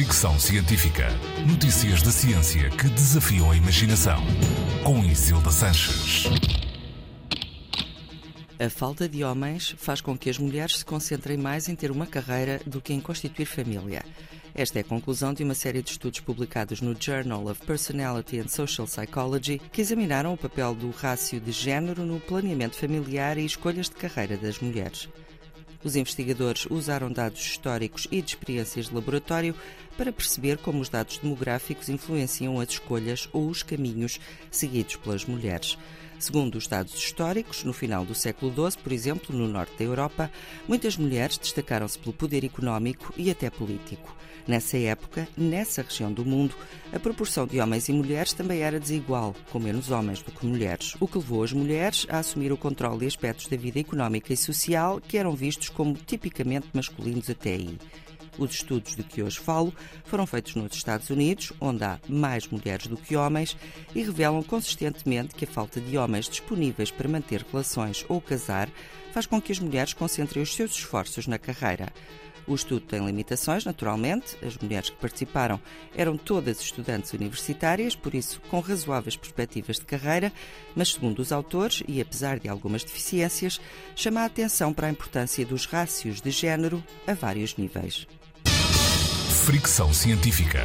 Fricção Científica. Notícias da ciência que desafiam a imaginação. Com Isilda Sanches. A falta de homens faz com que as mulheres se concentrem mais em ter uma carreira do que em constituir família. Esta é a conclusão de uma série de estudos publicados no Journal of Personality and Social Psychology que examinaram o papel do rácio de género no planeamento familiar e escolhas de carreira das mulheres. Os investigadores usaram dados históricos e de experiências de laboratório para perceber como os dados demográficos influenciam as escolhas ou os caminhos seguidos pelas mulheres. Segundo os dados históricos, no final do século XII, por exemplo, no norte da Europa, muitas mulheres destacaram-se pelo poder económico e até político. Nessa época, nessa região do mundo, a proporção de homens e mulheres também era desigual, com menos homens do que mulheres, o que levou as mulheres a assumir o controle de aspectos da vida económica e social que eram vistos como tipicamente masculinos até aí. Os estudos de que hoje falo foram feitos nos Estados Unidos, onde há mais mulheres do que homens, e revelam consistentemente que a falta de homens disponíveis para manter relações ou casar faz com que as mulheres concentrem os seus esforços na carreira. O estudo tem limitações, naturalmente. As mulheres que participaram eram todas estudantes universitárias, por isso com razoáveis perspectivas de carreira, mas, segundo os autores, e apesar de algumas deficiências, chama a atenção para a importância dos rácios de género a vários níveis. Fricção científica.